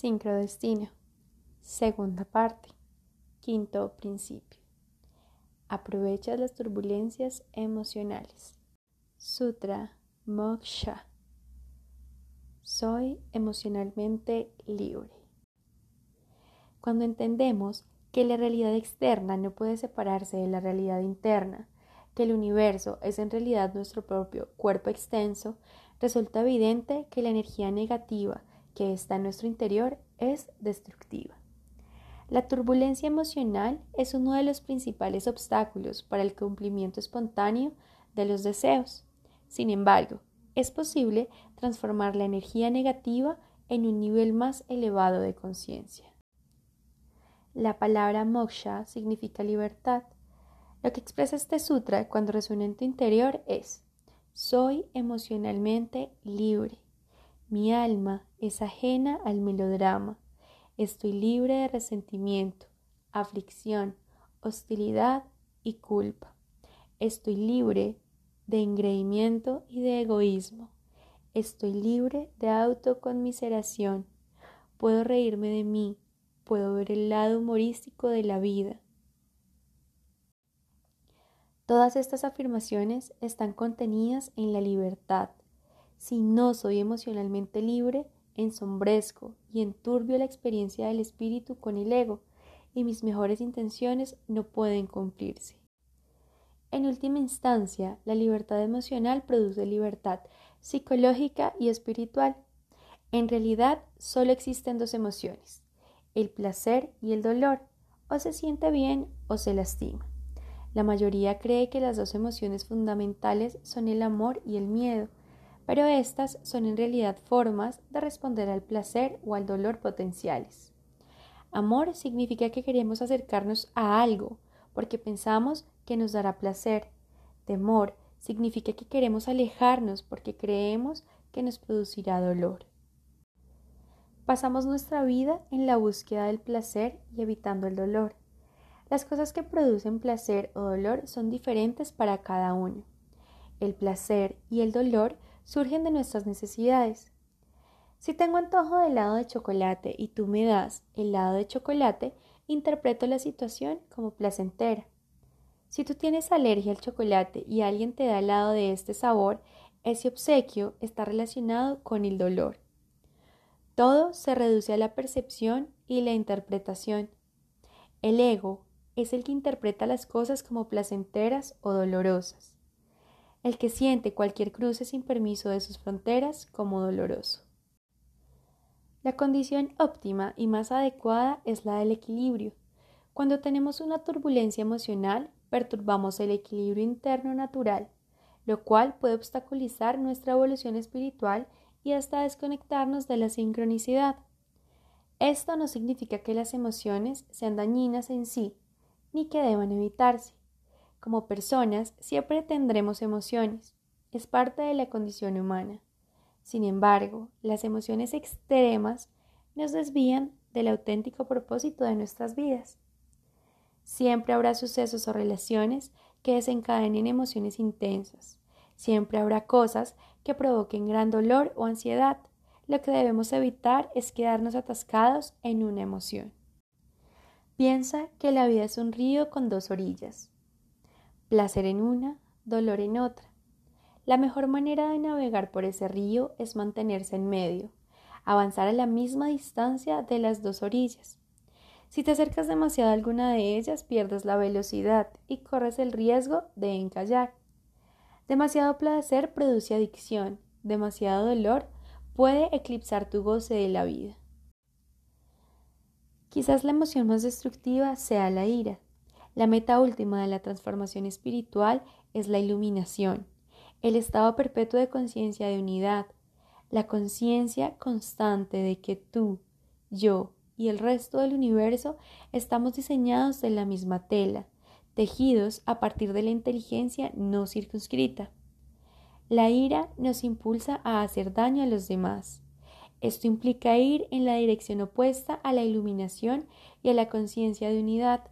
Sincrodestino. Segunda parte. Quinto principio. Aprovecha las turbulencias emocionales. Sutra Moksha. Soy emocionalmente libre. Cuando entendemos que la realidad externa no puede separarse de la realidad interna, que el universo es en realidad nuestro propio cuerpo extenso, resulta evidente que la energía negativa que está en nuestro interior es destructiva. La turbulencia emocional es uno de los principales obstáculos para el cumplimiento espontáneo de los deseos. Sin embargo, es posible transformar la energía negativa en un nivel más elevado de conciencia. La palabra moksha significa libertad. Lo que expresa este sutra cuando resuena en tu interior es soy emocionalmente libre. Mi alma es ajena al melodrama. Estoy libre de resentimiento, aflicción, hostilidad y culpa. Estoy libre de engreimiento y de egoísmo. Estoy libre de autoconmiseración. Puedo reírme de mí. Puedo ver el lado humorístico de la vida. Todas estas afirmaciones están contenidas en la libertad, si no soy emocionalmente libre, ensombrezco y enturbio la experiencia del espíritu con el ego, y mis mejores intenciones no pueden cumplirse. En última instancia, la libertad emocional produce libertad psicológica y espiritual. En realidad, solo existen dos emociones, el placer y el dolor, o se siente bien o se lastima. La mayoría cree que las dos emociones fundamentales son el amor y el miedo, pero estas son en realidad formas de responder al placer o al dolor potenciales. Amor significa que queremos acercarnos a algo porque pensamos que nos dará placer. Temor significa que queremos alejarnos porque creemos que nos producirá dolor. Pasamos nuestra vida en la búsqueda del placer y evitando el dolor. Las cosas que producen placer o dolor son diferentes para cada uno. El placer y el dolor surgen de nuestras necesidades. Si tengo antojo de helado de chocolate y tú me das helado de chocolate, interpreto la situación como placentera. Si tú tienes alergia al chocolate y alguien te da helado de este sabor, ese obsequio está relacionado con el dolor. Todo se reduce a la percepción y la interpretación. El ego es el que interpreta las cosas como placenteras o dolorosas el que siente cualquier cruce sin permiso de sus fronteras como doloroso. La condición óptima y más adecuada es la del equilibrio. Cuando tenemos una turbulencia emocional, perturbamos el equilibrio interno natural, lo cual puede obstaculizar nuestra evolución espiritual y hasta desconectarnos de la sincronicidad. Esto no significa que las emociones sean dañinas en sí, ni que deban evitarse. Como personas siempre tendremos emociones, es parte de la condición humana. Sin embargo, las emociones extremas nos desvían del auténtico propósito de nuestras vidas. Siempre habrá sucesos o relaciones que desencadenen emociones intensas. Siempre habrá cosas que provoquen gran dolor o ansiedad. Lo que debemos evitar es quedarnos atascados en una emoción. Piensa que la vida es un río con dos orillas placer en una, dolor en otra. La mejor manera de navegar por ese río es mantenerse en medio, avanzar a la misma distancia de las dos orillas. Si te acercas demasiado a alguna de ellas, pierdes la velocidad y corres el riesgo de encallar. Demasiado placer produce adicción, demasiado dolor puede eclipsar tu goce de la vida. Quizás la emoción más destructiva sea la ira, la meta última de la transformación espiritual es la iluminación, el estado perpetuo de conciencia de unidad, la conciencia constante de que tú, yo y el resto del universo estamos diseñados de la misma tela, tejidos a partir de la inteligencia no circunscrita. La ira nos impulsa a hacer daño a los demás. Esto implica ir en la dirección opuesta a la iluminación y a la conciencia de unidad.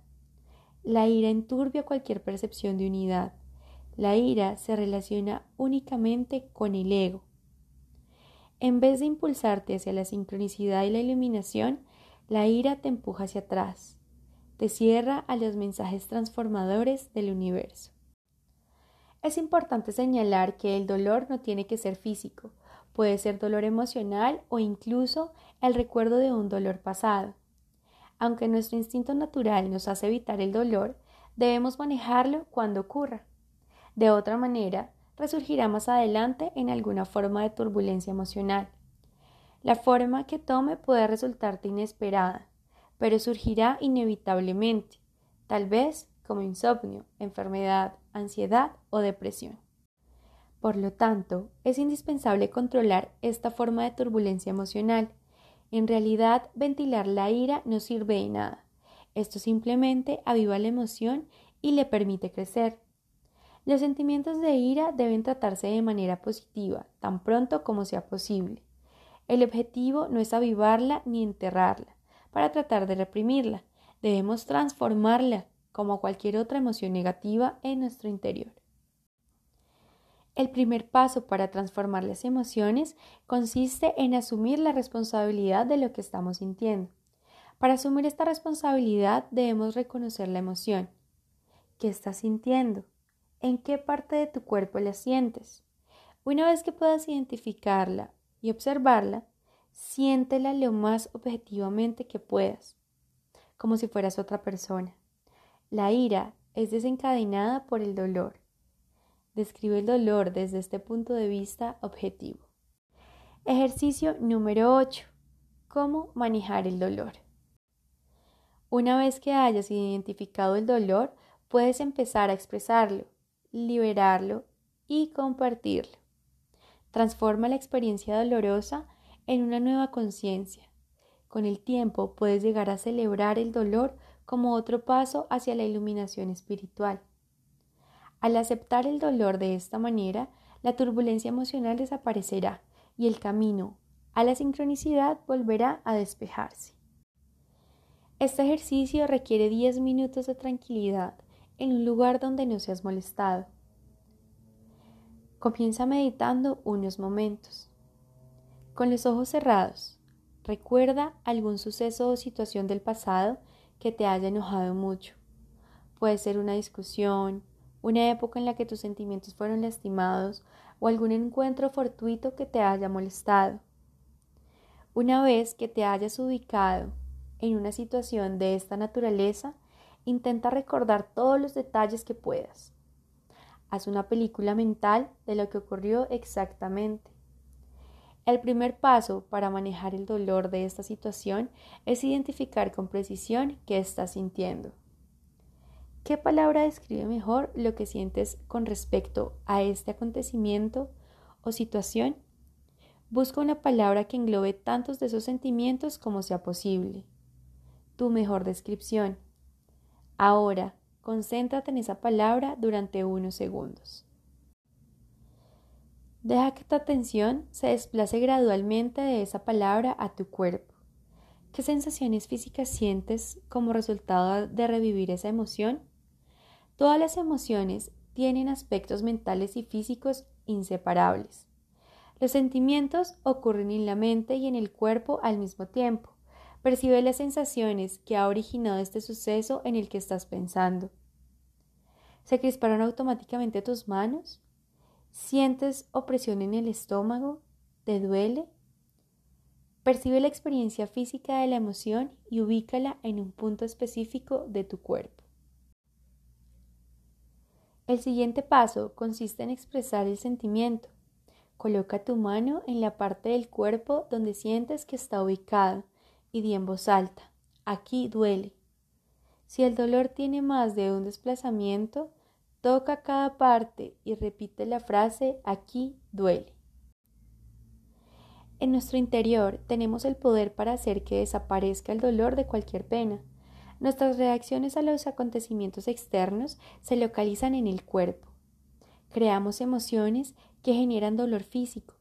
La ira enturbia cualquier percepción de unidad. La ira se relaciona únicamente con el ego. En vez de impulsarte hacia la sincronicidad y la iluminación, la ira te empuja hacia atrás, te cierra a los mensajes transformadores del universo. Es importante señalar que el dolor no tiene que ser físico, puede ser dolor emocional o incluso el recuerdo de un dolor pasado. Aunque nuestro instinto natural nos hace evitar el dolor, debemos manejarlo cuando ocurra. De otra manera, resurgirá más adelante en alguna forma de turbulencia emocional. La forma que tome puede resultarte inesperada, pero surgirá inevitablemente, tal vez como insomnio, enfermedad, ansiedad o depresión. Por lo tanto, es indispensable controlar esta forma de turbulencia emocional. En realidad, ventilar la ira no sirve de nada. Esto simplemente aviva la emoción y le permite crecer. Los sentimientos de ira deben tratarse de manera positiva, tan pronto como sea posible. El objetivo no es avivarla ni enterrarla, para tratar de reprimirla. Debemos transformarla, como cualquier otra emoción negativa, en nuestro interior. El primer paso para transformar las emociones consiste en asumir la responsabilidad de lo que estamos sintiendo. Para asumir esta responsabilidad debemos reconocer la emoción. ¿Qué estás sintiendo? en qué parte de tu cuerpo la sientes. Una vez que puedas identificarla y observarla, siéntela lo más objetivamente que puedas, como si fueras otra persona. La ira es desencadenada por el dolor. Describe el dolor desde este punto de vista objetivo. Ejercicio número 8. ¿Cómo manejar el dolor? Una vez que hayas identificado el dolor, puedes empezar a expresarlo liberarlo y compartirlo. Transforma la experiencia dolorosa en una nueva conciencia. Con el tiempo puedes llegar a celebrar el dolor como otro paso hacia la iluminación espiritual. Al aceptar el dolor de esta manera, la turbulencia emocional desaparecerá y el camino a la sincronicidad volverá a despejarse. Este ejercicio requiere 10 minutos de tranquilidad en un lugar donde no seas molestado. Comienza meditando unos momentos. Con los ojos cerrados, recuerda algún suceso o situación del pasado que te haya enojado mucho. Puede ser una discusión, una época en la que tus sentimientos fueron lastimados o algún encuentro fortuito que te haya molestado. Una vez que te hayas ubicado en una situación de esta naturaleza, Intenta recordar todos los detalles que puedas. Haz una película mental de lo que ocurrió exactamente. El primer paso para manejar el dolor de esta situación es identificar con precisión qué estás sintiendo. ¿Qué palabra describe mejor lo que sientes con respecto a este acontecimiento o situación? Busca una palabra que englobe tantos de esos sentimientos como sea posible. Tu mejor descripción. Ahora, concéntrate en esa palabra durante unos segundos. Deja que tu atención se desplace gradualmente de esa palabra a tu cuerpo. ¿Qué sensaciones físicas sientes como resultado de revivir esa emoción? Todas las emociones tienen aspectos mentales y físicos inseparables. Los sentimientos ocurren en la mente y en el cuerpo al mismo tiempo. Percibe las sensaciones que ha originado este suceso en el que estás pensando. ¿Se crisparon automáticamente tus manos? ¿Sientes opresión en el estómago? ¿Te duele? Percibe la experiencia física de la emoción y ubícala en un punto específico de tu cuerpo. El siguiente paso consiste en expresar el sentimiento. Coloca tu mano en la parte del cuerpo donde sientes que está ubicado y di en voz alta, aquí duele. Si el dolor tiene más de un desplazamiento, toca cada parte y repite la frase aquí duele. En nuestro interior tenemos el poder para hacer que desaparezca el dolor de cualquier pena. Nuestras reacciones a los acontecimientos externos se localizan en el cuerpo. Creamos emociones que generan dolor físico.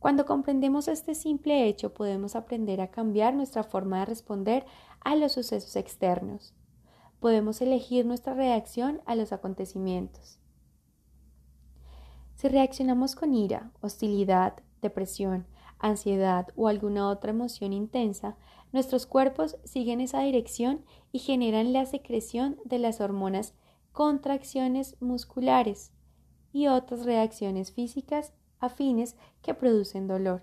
Cuando comprendemos este simple hecho podemos aprender a cambiar nuestra forma de responder a los sucesos externos. Podemos elegir nuestra reacción a los acontecimientos. Si reaccionamos con ira, hostilidad, depresión, ansiedad o alguna otra emoción intensa, nuestros cuerpos siguen esa dirección y generan la secreción de las hormonas contracciones musculares y otras reacciones físicas afines que producen dolor.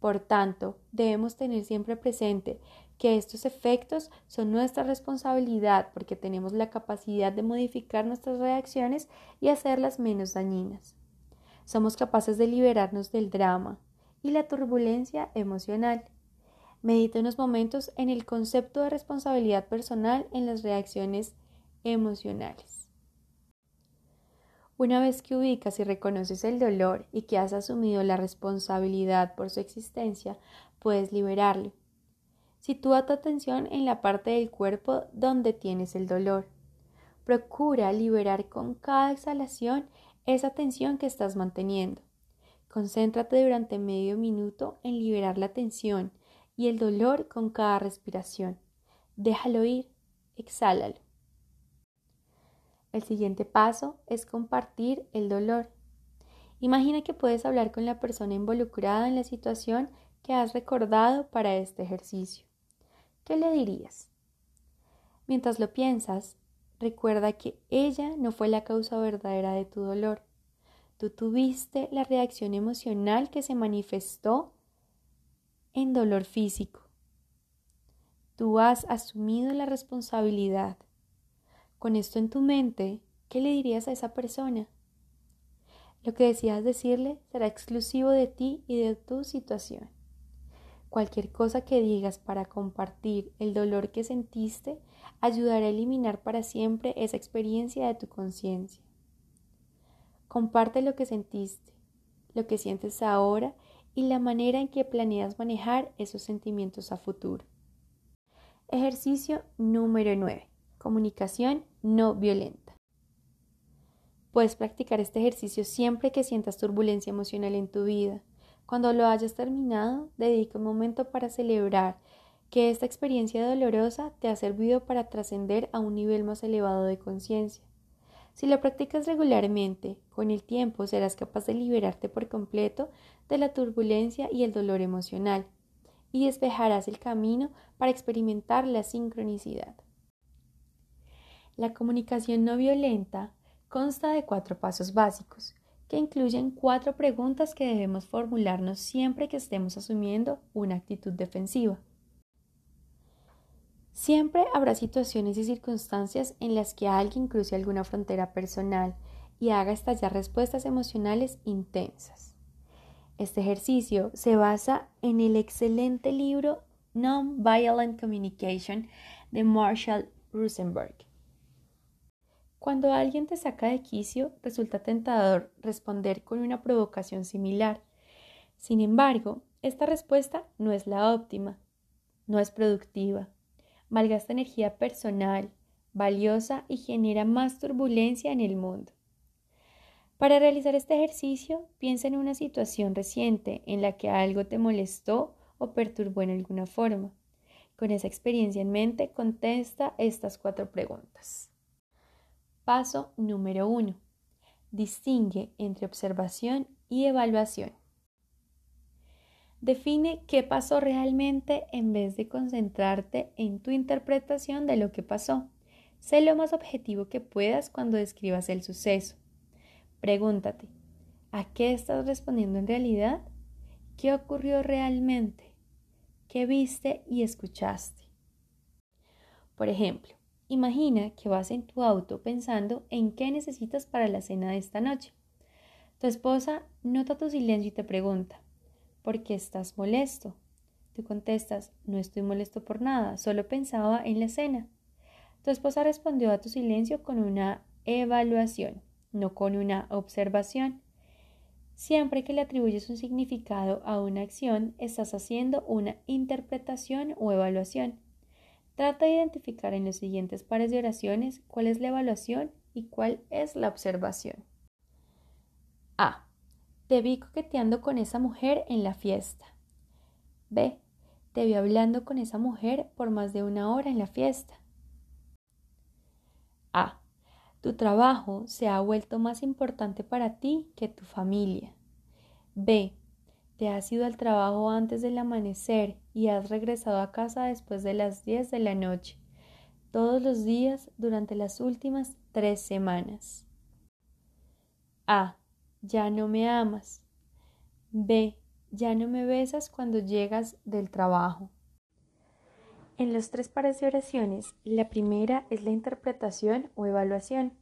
Por tanto, debemos tener siempre presente que estos efectos son nuestra responsabilidad porque tenemos la capacidad de modificar nuestras reacciones y hacerlas menos dañinas. Somos capaces de liberarnos del drama y la turbulencia emocional. Medita unos momentos en el concepto de responsabilidad personal en las reacciones emocionales. Una vez que ubicas y reconoces el dolor y que has asumido la responsabilidad por su existencia, puedes liberarlo. Sitúa tu atención en la parte del cuerpo donde tienes el dolor. Procura liberar con cada exhalación esa tensión que estás manteniendo. Concéntrate durante medio minuto en liberar la tensión y el dolor con cada respiración. Déjalo ir, exhálalo. El siguiente paso es compartir el dolor. Imagina que puedes hablar con la persona involucrada en la situación que has recordado para este ejercicio. ¿Qué le dirías? Mientras lo piensas, recuerda que ella no fue la causa verdadera de tu dolor. Tú tuviste la reacción emocional que se manifestó en dolor físico. Tú has asumido la responsabilidad. Con esto en tu mente, ¿qué le dirías a esa persona? Lo que decías decirle será exclusivo de ti y de tu situación. Cualquier cosa que digas para compartir el dolor que sentiste ayudará a eliminar para siempre esa experiencia de tu conciencia. Comparte lo que sentiste, lo que sientes ahora y la manera en que planeas manejar esos sentimientos a futuro. Ejercicio número 9. Comunicación no violenta. Puedes practicar este ejercicio siempre que sientas turbulencia emocional en tu vida. Cuando lo hayas terminado, dedica un momento para celebrar que esta experiencia dolorosa te ha servido para trascender a un nivel más elevado de conciencia. Si lo practicas regularmente, con el tiempo serás capaz de liberarte por completo de la turbulencia y el dolor emocional, y despejarás el camino para experimentar la sincronicidad. La comunicación no violenta consta de cuatro pasos básicos, que incluyen cuatro preguntas que debemos formularnos siempre que estemos asumiendo una actitud defensiva. Siempre habrá situaciones y circunstancias en las que alguien cruce alguna frontera personal y haga estallar respuestas emocionales intensas. Este ejercicio se basa en el excelente libro Non-Violent Communication de Marshall Rosenberg, cuando alguien te saca de quicio, resulta tentador responder con una provocación similar. Sin embargo, esta respuesta no es la óptima, no es productiva, malgasta energía personal, valiosa y genera más turbulencia en el mundo. Para realizar este ejercicio, piensa en una situación reciente en la que algo te molestó o perturbó en alguna forma. Con esa experiencia en mente, contesta estas cuatro preguntas. Paso número 1. Distingue entre observación y evaluación. Define qué pasó realmente en vez de concentrarte en tu interpretación de lo que pasó. Sé lo más objetivo que puedas cuando describas el suceso. Pregúntate, ¿a qué estás respondiendo en realidad? ¿Qué ocurrió realmente? ¿Qué viste y escuchaste? Por ejemplo, Imagina que vas en tu auto pensando en qué necesitas para la cena de esta noche. Tu esposa nota tu silencio y te pregunta, ¿por qué estás molesto? Tú contestas, no estoy molesto por nada, solo pensaba en la cena. Tu esposa respondió a tu silencio con una evaluación, no con una observación. Siempre que le atribuyes un significado a una acción, estás haciendo una interpretación o evaluación. Trata de identificar en los siguientes pares de oraciones cuál es la evaluación y cuál es la observación. A. Te vi coqueteando con esa mujer en la fiesta. B. Te vi hablando con esa mujer por más de una hora en la fiesta. A. Tu trabajo se ha vuelto más importante para ti que tu familia. B. te has ido al trabajo antes del amanecer y has regresado a casa después de las 10 de la noche, todos los días durante las últimas tres semanas. A. Ya no me amas. B. Ya no me besas cuando llegas del trabajo. En los tres pares oraciones, la primera es la interpretación o evaluación.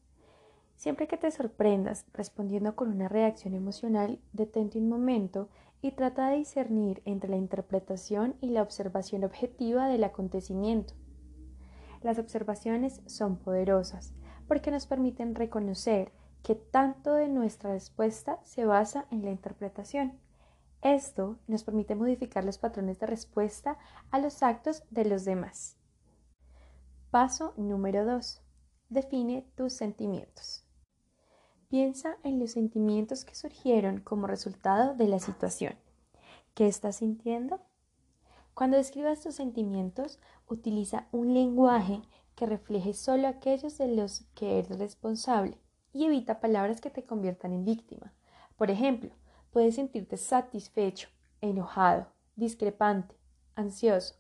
Siempre que te sorprendas respondiendo con una reacción emocional, detente un momento y trata de discernir entre la interpretación y la observación objetiva del acontecimiento. Las observaciones son poderosas porque nos permiten reconocer que tanto de nuestra respuesta se basa en la interpretación. Esto nos permite modificar los patrones de respuesta a los actos de los demás. Paso número 2. Define tus sentimientos. Piensa en los sentimientos que surgieron como resultado de la situación. ¿Qué estás sintiendo? Cuando describas tus sentimientos, utiliza un lenguaje que refleje solo aquellos de los que eres responsable y evita palabras que te conviertan en víctima. Por ejemplo, puedes sentirte satisfecho, enojado, discrepante, ansioso,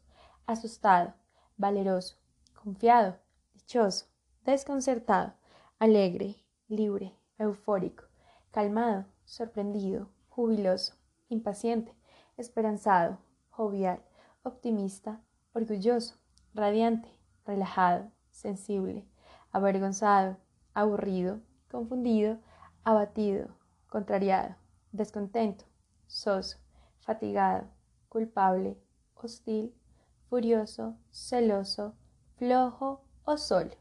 asustado, valeroso, confiado, dichoso, desconcertado, alegre, libre, eufórico, calmado, sorprendido, jubiloso, impaciente, esperanzado, jovial, optimista, orgulloso, radiante, relajado, sensible, avergonzado, aburrido, confundido, abatido, contrariado, descontento, soso, fatigado, culpable, hostil, furioso, celoso, flojo o solo.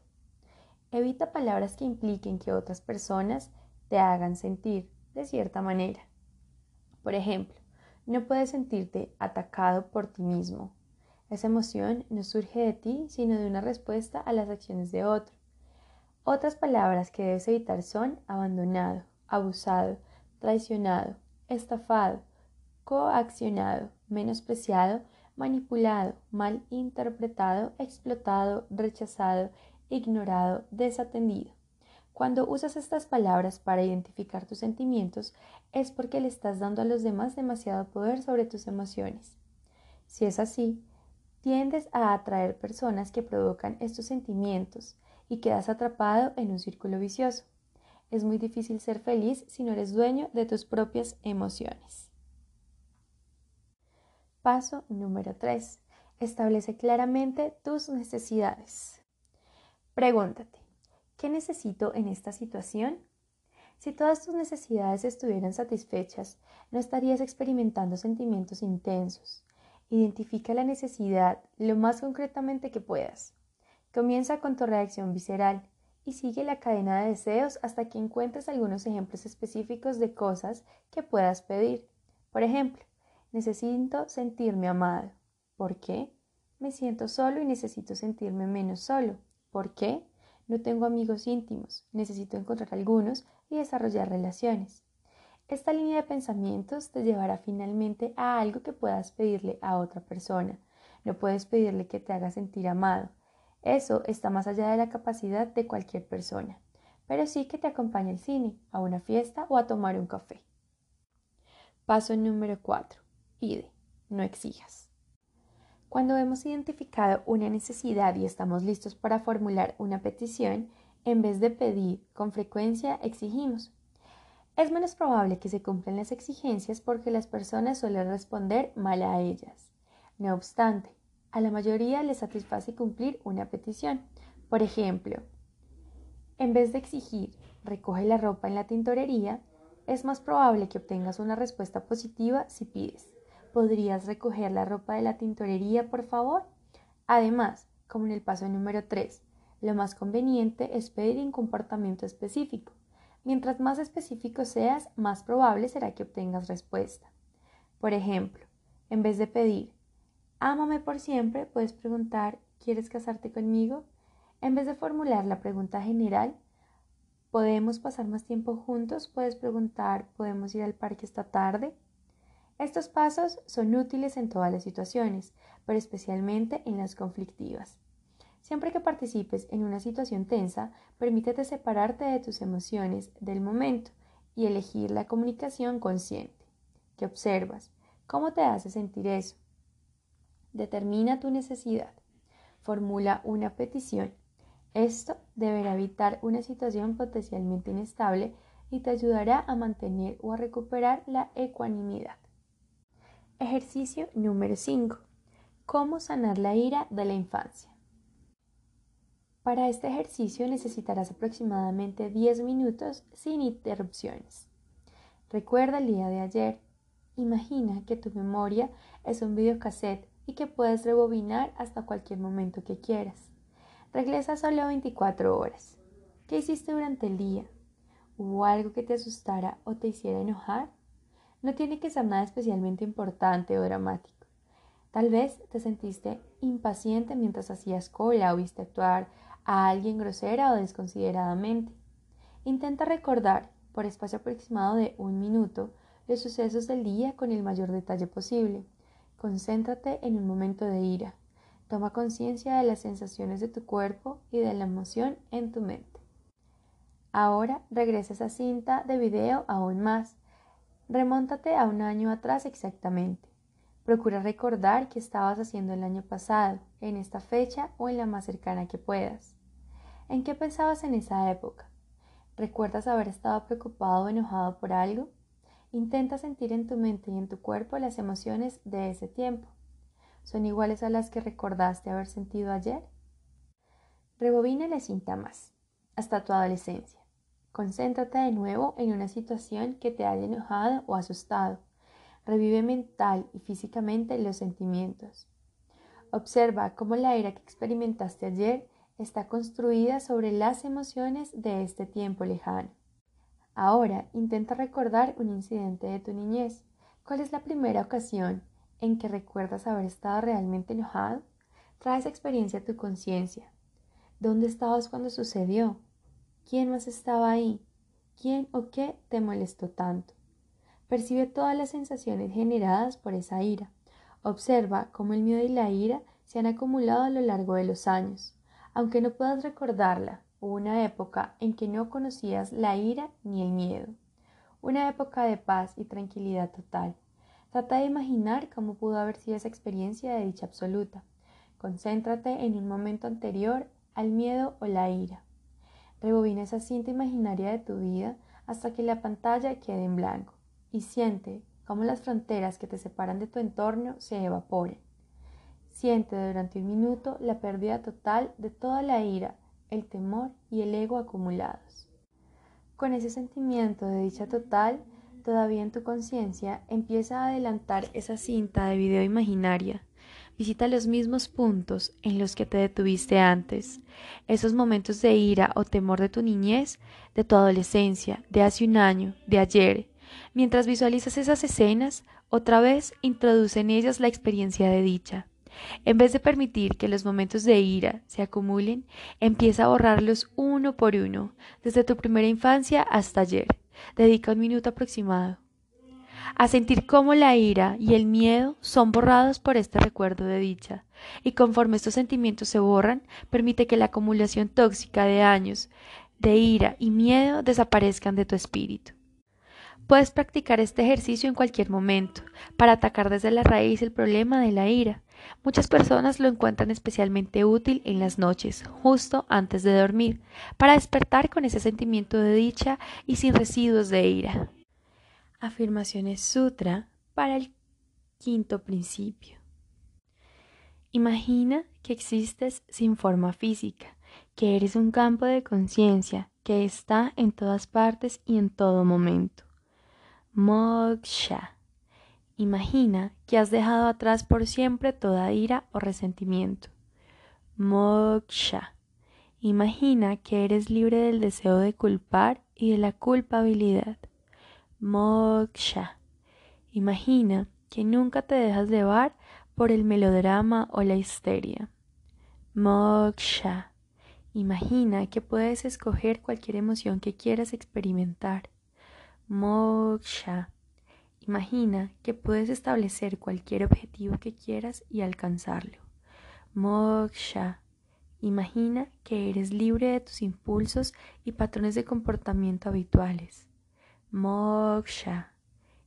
Evita palabras que impliquen que otras personas te hagan sentir de cierta manera. Por ejemplo, no puedes sentirte atacado por ti mismo. Esa emoción no surge de ti, sino de una respuesta a las acciones de otro. Otras palabras que debes evitar son abandonado, abusado, traicionado, estafado, coaccionado, menospreciado, manipulado, mal interpretado, explotado, rechazado, ignorado, desatendido. Cuando usas estas palabras para identificar tus sentimientos es porque le estás dando a los demás demasiado poder sobre tus emociones. Si es así, tiendes a atraer personas que provocan estos sentimientos y quedas atrapado en un círculo vicioso. Es muy difícil ser feliz si no eres dueño de tus propias emociones. Paso número 3. Establece claramente tus necesidades. Pregúntate, ¿qué necesito en esta situación? Si todas tus necesidades estuvieran satisfechas, no estarías experimentando sentimientos intensos. Identifica la necesidad lo más concretamente que puedas. Comienza con tu reacción visceral y sigue la cadena de deseos hasta que encuentres algunos ejemplos específicos de cosas que puedas pedir. Por ejemplo, necesito sentirme amado. ¿Por qué? Me siento solo y necesito sentirme menos solo. ¿Por qué? No tengo amigos íntimos, necesito encontrar algunos y desarrollar relaciones. Esta línea de pensamientos te llevará finalmente a algo que puedas pedirle a otra persona. No puedes pedirle que te haga sentir amado, eso está más allá de la capacidad de cualquier persona, pero sí que te acompañe al cine, a una fiesta o a tomar un café. Paso número 4. Pide, no exijas. Cuando hemos identificado una necesidad y estamos listos para formular una petición, en vez de pedir, con frecuencia exigimos. Es menos probable que se cumplan las exigencias porque las personas suelen responder mal a ellas. No obstante, a la mayoría les satisface cumplir una petición. Por ejemplo, en vez de exigir recoge la ropa en la tintorería, es más probable que obtengas una respuesta positiva si pides ¿Podrías recoger la ropa de la tintorería, por favor? Además, como en el paso número 3, lo más conveniente es pedir un comportamiento específico. Mientras más específico seas, más probable será que obtengas respuesta. Por ejemplo, en vez de pedir Ámame por siempre, puedes preguntar ¿Quieres casarte conmigo? En vez de formular la pregunta general, ¿podemos pasar más tiempo juntos? Puedes preguntar ¿Podemos ir al parque esta tarde? Estos pasos son útiles en todas las situaciones, pero especialmente en las conflictivas. Siempre que participes en una situación tensa, permítete separarte de tus emociones del momento y elegir la comunicación consciente. ¿Qué observas? ¿Cómo te hace sentir eso? Determina tu necesidad. Formula una petición. Esto deberá evitar una situación potencialmente inestable y te ayudará a mantener o a recuperar la ecuanimidad. Ejercicio número 5. ¿Cómo sanar la ira de la infancia? Para este ejercicio necesitarás aproximadamente 10 minutos sin interrupciones. Recuerda el día de ayer. Imagina que tu memoria es un videocassette y que puedes rebobinar hasta cualquier momento que quieras. Regresa solo 24 horas. ¿Qué hiciste durante el día? ¿Hubo algo que te asustara o te hiciera enojar? No tiene que ser nada especialmente importante o dramático. Tal vez te sentiste impaciente mientras hacías cola o viste actuar a alguien grosera o desconsideradamente. Intenta recordar, por espacio aproximado de un minuto, los sucesos del día con el mayor detalle posible. Concéntrate en un momento de ira. Toma conciencia de las sensaciones de tu cuerpo y de la emoción en tu mente. Ahora regresa esa cinta de video aún más. Remóntate a un año atrás exactamente. Procura recordar qué estabas haciendo el año pasado, en esta fecha o en la más cercana que puedas. ¿En qué pensabas en esa época? ¿Recuerdas haber estado preocupado o enojado por algo? Intenta sentir en tu mente y en tu cuerpo las emociones de ese tiempo. ¿Son iguales a las que recordaste haber sentido ayer? Rebobina la cinta más, hasta tu adolescencia. Concéntrate de nuevo en una situación que te haya enojado o asustado. Revive mental y físicamente los sentimientos. Observa cómo la ira que experimentaste ayer está construida sobre las emociones de este tiempo lejano. Ahora intenta recordar un incidente de tu niñez. ¿Cuál es la primera ocasión en que recuerdas haber estado realmente enojado? Trae esa experiencia a tu conciencia. ¿Dónde estabas cuando sucedió? ¿Quién más estaba ahí? ¿Quién o qué te molestó tanto? Percibe todas las sensaciones generadas por esa ira. Observa cómo el miedo y la ira se han acumulado a lo largo de los años. Aunque no puedas recordarla, Una época en que no conocías la ira ni el miedo, una época de paz y tranquilidad total. Trata de imaginar cómo pudo haber sido esa experiencia de dicha absoluta. Concéntrate en un momento anterior al miedo o la ira. Rebobina esa cinta imaginaria de tu vida hasta que la pantalla quede en blanco y siente cómo las fronteras que te separan de tu entorno se evaporen. Siente durante un minuto la pérdida total de toda la ira el temor y el ego acumulados. Con ese sentimiento de dicha total, todavía en tu conciencia, empieza a adelantar esa cinta de video imaginaria. Visita los mismos puntos en los que te detuviste antes, esos momentos de ira o temor de tu niñez, de tu adolescencia, de hace un año, de ayer. Mientras visualizas esas escenas, otra vez introduce en ellas la experiencia de dicha. En vez de permitir que los momentos de ira se acumulen, empieza a borrarlos uno por uno, desde tu primera infancia hasta ayer. Dedica un minuto aproximado a sentir cómo la ira y el miedo son borrados por este recuerdo de dicha, y conforme estos sentimientos se borran, permite que la acumulación tóxica de años de ira y miedo desaparezcan de tu espíritu. Puedes practicar este ejercicio en cualquier momento, para atacar desde la raíz el problema de la ira. Muchas personas lo encuentran especialmente útil en las noches, justo antes de dormir, para despertar con ese sentimiento de dicha y sin residuos de ira. Afirmaciones Sutra para el quinto principio. Imagina que existes sin forma física, que eres un campo de conciencia que está en todas partes y en todo momento. Moksha Imagina que has dejado atrás por siempre toda ira o resentimiento. Moksha. Imagina que eres libre del deseo de culpar y de la culpabilidad. Moksha. Imagina que nunca te dejas llevar por el melodrama o la histeria. Moksha. Imagina que puedes escoger cualquier emoción que quieras experimentar. Moksha. Imagina que puedes establecer cualquier objetivo que quieras y alcanzarlo. Moksha. Imagina que eres libre de tus impulsos y patrones de comportamiento habituales. Moksha.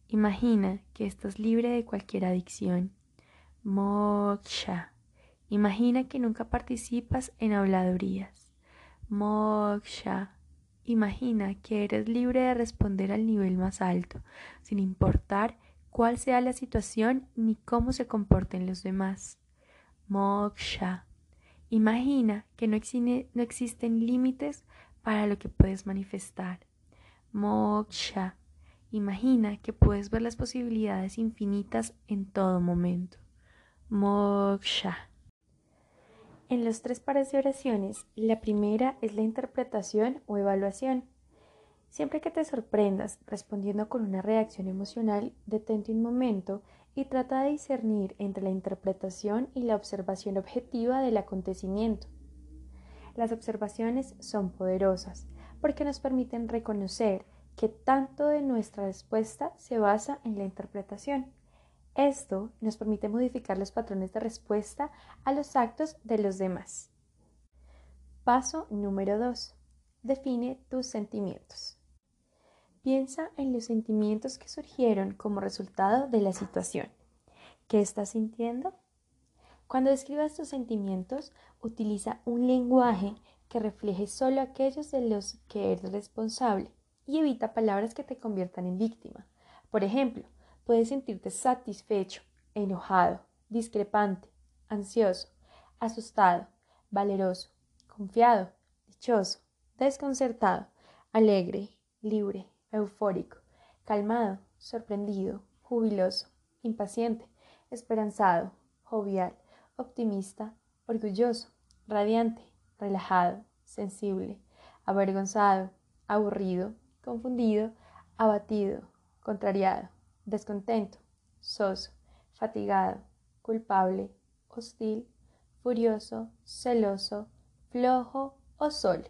Imagina que estás libre de cualquier adicción. Moksha. Imagina que nunca participas en habladurías. Moksha. Imagina que eres libre de responder al nivel más alto, sin importar cuál sea la situación ni cómo se comporten los demás. Moksha. Imagina que no, existen límites para lo que puedes manifestar. Moksha. Imagina que puedes ver las posibilidades infinitas en todo momento. Moksha. En los tres pares de oraciones, la primera es la interpretación o evaluación. Siempre que te sorprendas respondiendo con una reacción emocional, detente un momento y trata de discernir entre la interpretación y la observación objetiva del acontecimiento. Las observaciones son poderosas porque nos permiten reconocer que tanto de nuestra respuesta se basa en la interpretación. Esto nos permite modificar los patrones de respuesta a los actos de los demás. Paso número 2. Define tus sentimientos. Piensa en los sentimientos que surgieron como resultado de la situación. ¿Qué estás sintiendo? Cuando describas tus sentimientos, utiliza un lenguaje que refleje solo aquellos de los que eres responsable y evita palabras que te conviertan en víctima. Por ejemplo, puedes sentirte satisfecho, enojado, discrepante, ansioso, asustado, valeroso, confiado, dichoso, desconcertado, alegre, libre, eufórico, calmado, sorprendido, jubiloso, impaciente, esperanzado, jovial, optimista, orgulloso, radiante, relajado, sensible, avergonzado, aburrido, confundido, abatido, contrariado, descontento, soso, fatigado, culpable, hostil, furioso, celoso, flojo o solo.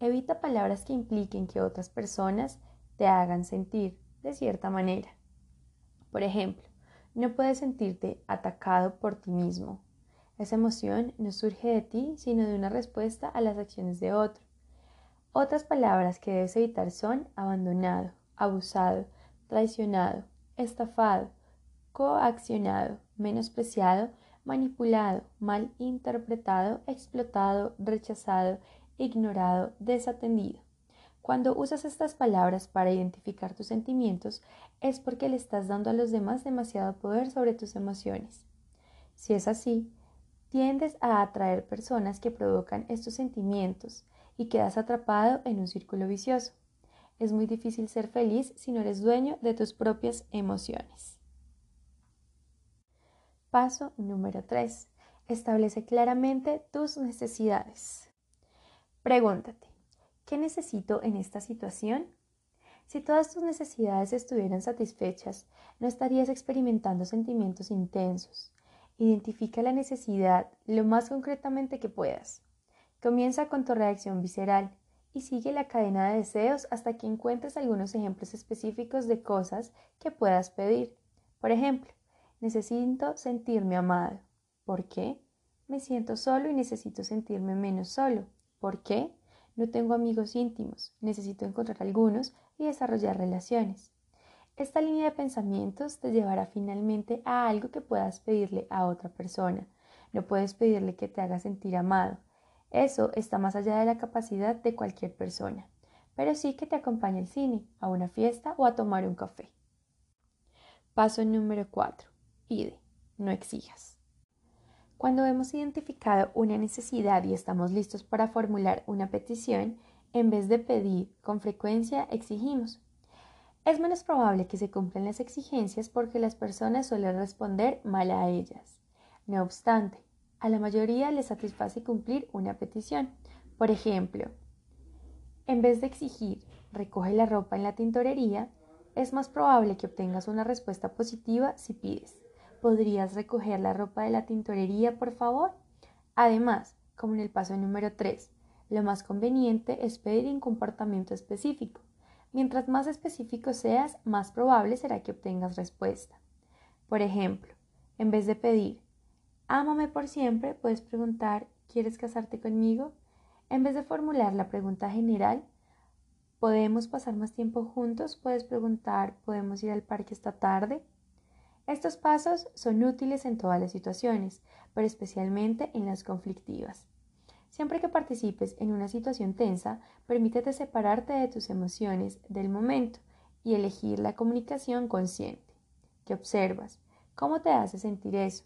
Evita palabras que impliquen que otras personas te hagan sentir de cierta manera. Por ejemplo, no puedes sentirte atacado por ti mismo. Esa emoción no surge de ti, sino de una respuesta a las acciones de otro. Otras palabras que debes evitar son abandonado, abusado, traicionado, estafado, coaccionado, menospreciado, manipulado, mal interpretado, explotado, rechazado, ignorado, desatendido. Cuando usas estas palabras para identificar tus sentimientos es porque le estás dando a los demás demasiado poder sobre tus emociones. Si es así, tiendes a atraer personas que provocan estos sentimientos, y quedas atrapado en un círculo vicioso. Es muy difícil ser feliz si no eres dueño de tus propias emociones. Paso número 3. Establece claramente tus necesidades. Pregúntate, ¿qué necesito en esta situación? Si todas tus necesidades estuvieran satisfechas, no estarías experimentando sentimientos intensos. Identifica la necesidad lo más concretamente que puedas. Comienza con tu reacción visceral y sigue la cadena de deseos hasta que encuentres algunos ejemplos específicos de cosas que puedas pedir. Por ejemplo, necesito sentirme amado. ¿Por qué? Me siento solo y necesito sentirme menos solo. ¿Por qué? No tengo amigos íntimos, necesito encontrar algunos y desarrollar relaciones. Esta línea de pensamientos te llevará finalmente a algo que puedas pedirle a otra persona. No puedes pedirle que te haga sentir amado, eso está más allá de la capacidad de cualquier persona, pero sí que te acompañe al cine, a una fiesta o a tomar un café. Paso número 4. Pide, no exijas. Cuando hemos identificado una necesidad y estamos listos para formular una petición, en vez de pedir, con frecuencia exigimos. Es menos probable que se cumplan las exigencias porque las personas suelen responder mal a ellas. No obstante, a la mayoría les satisface cumplir una petición. Por ejemplo, en vez de exigir recoge la ropa en la tintorería, es más probable que obtengas una respuesta positiva si pides ¿Podrías recoger la ropa de la tintorería, por favor? Además, como en el paso número 3, lo más conveniente es pedir un comportamiento específico. Mientras más específico seas, más probable será que obtengas respuesta. Por ejemplo, en vez de pedir Ámame por siempre, puedes preguntar ¿Quieres casarte conmigo? En vez de formular la pregunta general, ¿Podemos pasar más tiempo juntos? Puedes preguntar, ¿podemos ir al parque esta tarde? Estos pasos son útiles en todas las situaciones, pero especialmente en las conflictivas. Siempre que participes en una situación tensa, permítete separarte de tus emociones del momento y elegir la comunicación consciente. ¿Qué observas? ¿Cómo te hace sentir eso?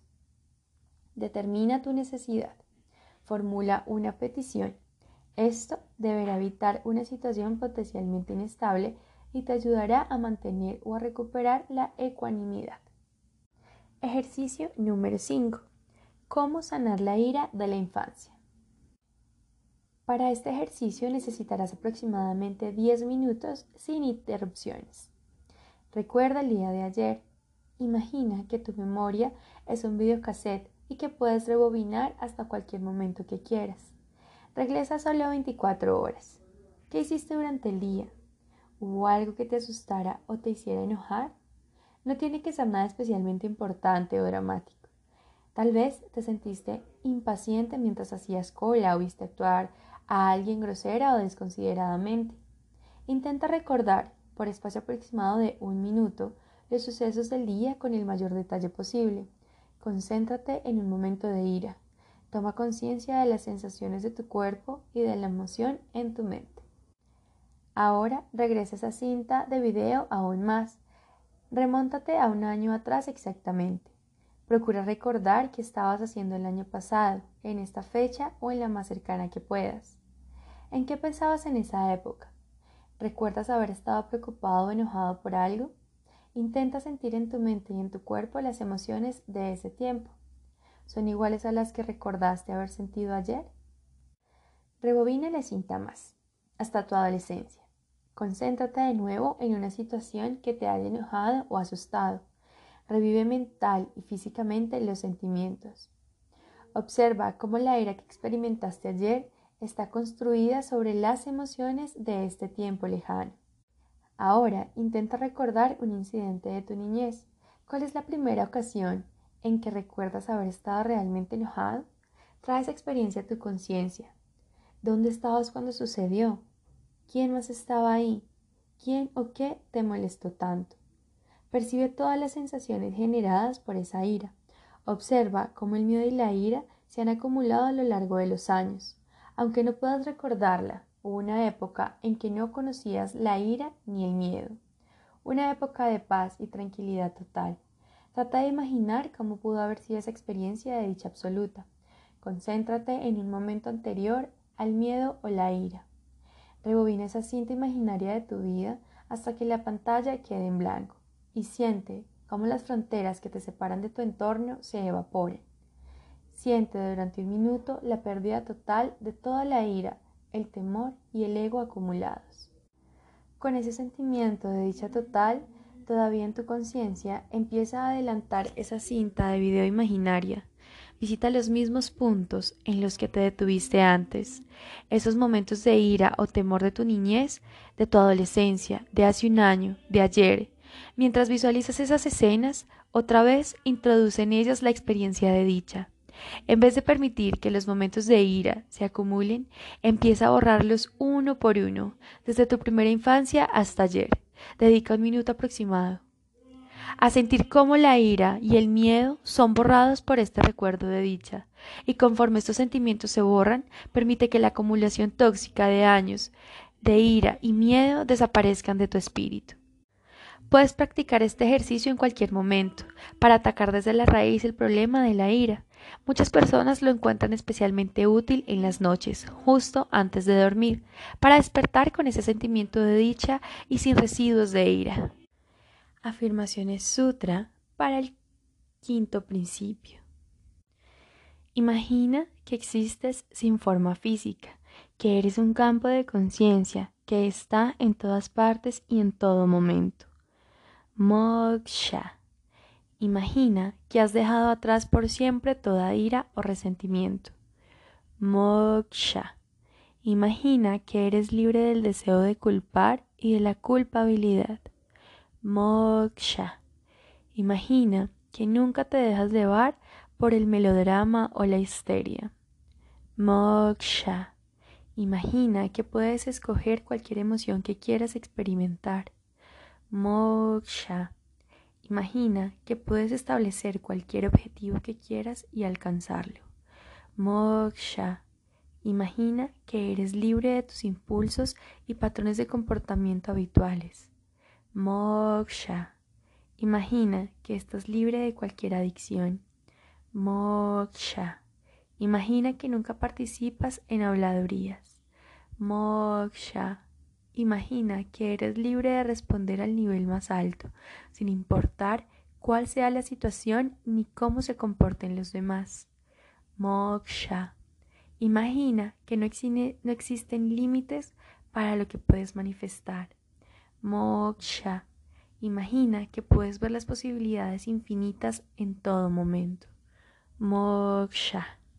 Determina tu necesidad. Formula una petición. Esto deberá evitar una situación potencialmente inestable y te ayudará a mantener o a recuperar la ecuanimidad. Ejercicio número 5. ¿Cómo sanar la ira de la infancia? Para este ejercicio necesitarás aproximadamente 10 minutos sin interrupciones. Recuerda el día de ayer. Imagina que tu memoria es un videocassette y que puedes rebobinar hasta cualquier momento que quieras. Regresa solo 24 horas. ¿Qué hiciste durante el día? ¿Hubo algo que te asustara o te hiciera enojar? No tiene que ser nada especialmente importante o dramático. Tal vez te sentiste impaciente mientras hacías cola o viste actuar a alguien grosera o desconsideradamente. Intenta recordar, por espacio aproximado de un minuto, los sucesos del día con el mayor detalle posible. Concéntrate en un momento de ira. Toma conciencia de las sensaciones de tu cuerpo y de la emoción en tu mente. Ahora regresa esa cinta de video aún más Remóntate a un año atrás exactamente. Procura recordar qué estabas haciendo el año pasado, en esta fecha o en la más cercana que puedas. ¿En qué pensabas en esa época? ¿Recuerdas haber estado preocupado o enojado por algo? Intenta sentir en tu mente y en tu cuerpo las emociones de ese tiempo. ¿Son iguales a las que recordaste haber sentido ayer? Rebobina la cinta más, hasta tu adolescencia. Concéntrate de nuevo en una situación que te haya enojado o asustado. Revive mental y físicamente los sentimientos. Observa cómo la ira que experimentaste ayer está construida sobre las emociones de este tiempo lejano. Ahora intenta recordar un incidente de tu niñez. ¿Cuál es la primera ocasión en que recuerdas haber estado realmente enojado? Trae esa experiencia a tu conciencia. ¿Dónde estabas cuando sucedió? ¿Quién más estaba ahí? ¿Quién o qué te molestó tanto? Percibe todas las sensaciones generadas por esa ira. Observa cómo el miedo y la ira se han acumulado a lo largo de los años. Aunque no puedas recordarla, una época en que no conocías la ira ni el miedo. Una época de paz y tranquilidad total. Trata de imaginar cómo pudo haber sido esa experiencia de dicha absoluta. Concéntrate en un momento anterior al miedo o la ira. Rebobina esa cinta imaginaria de tu vida hasta que la pantalla quede en blanco y siente cómo las fronteras que te separan de tu entorno se evaporen. Siente durante un minuto la pérdida total de toda la ira, el temor y el ego acumulados. Con ese sentimiento de dicha total, todavía en tu conciencia, empieza a adelantar esa cinta de video imaginaria Visita los mismos puntos en los que te detuviste antes, esos momentos de ira o temor de tu niñez, de tu adolescencia, de hace un año, de ayer. Mientras visualizas esas escenas, otra vez introduce en ellas la experiencia de dicha. En vez de permitir que los momentos de ira se acumulen, empieza a borrarlos uno por uno, desde tu primera infancia hasta ayer. Dedica un minuto aproximado a sentir cómo la ira y el miedo son borrados por este recuerdo de dicha, y conforme estos sentimientos se borran, permite que la acumulación tóxica de años de ira y miedo desaparezcan de tu espíritu. Puedes practicar este ejercicio en cualquier momento, para atacar desde la raíz el problema de la ira. Muchas personas lo encuentran especialmente útil en las noches, justo antes de dormir, para despertar con ese sentimiento de dicha y sin residuos de ira. Afirmaciones Sutra para el quinto principio. Imagina que existes sin forma física, que eres un campo de conciencia que está en todas partes y en todo momento. Moksha. Imagina que has dejado atrás por siempre toda ira o resentimiento. Moksha. Imagina que eres libre del deseo de culpar y de la culpabilidad. Moksha. Imagina que nunca te dejas llevar por el melodrama o la histeria. Moksha. Imagina que puedes escoger cualquier emoción que quieras experimentar. Moksha. Imagina que puedes establecer cualquier objetivo que quieras y alcanzarlo. Moksha. Imagina que eres libre de tus impulsos y patrones de comportamiento habituales. Moksha. Imagina que estás libre de cualquier adicción. Moksha. Imagina que nunca participas en habladurías. Moksha. Imagina que eres libre de responder al nivel más alto, sin importar cuál sea la situación ni cómo se comporten los demás. Moksha. Imagina que no, existen límites para lo que puedes manifestar. Moksha. Imagina que puedes ver las posibilidades infinitas en todo momento. Moksha.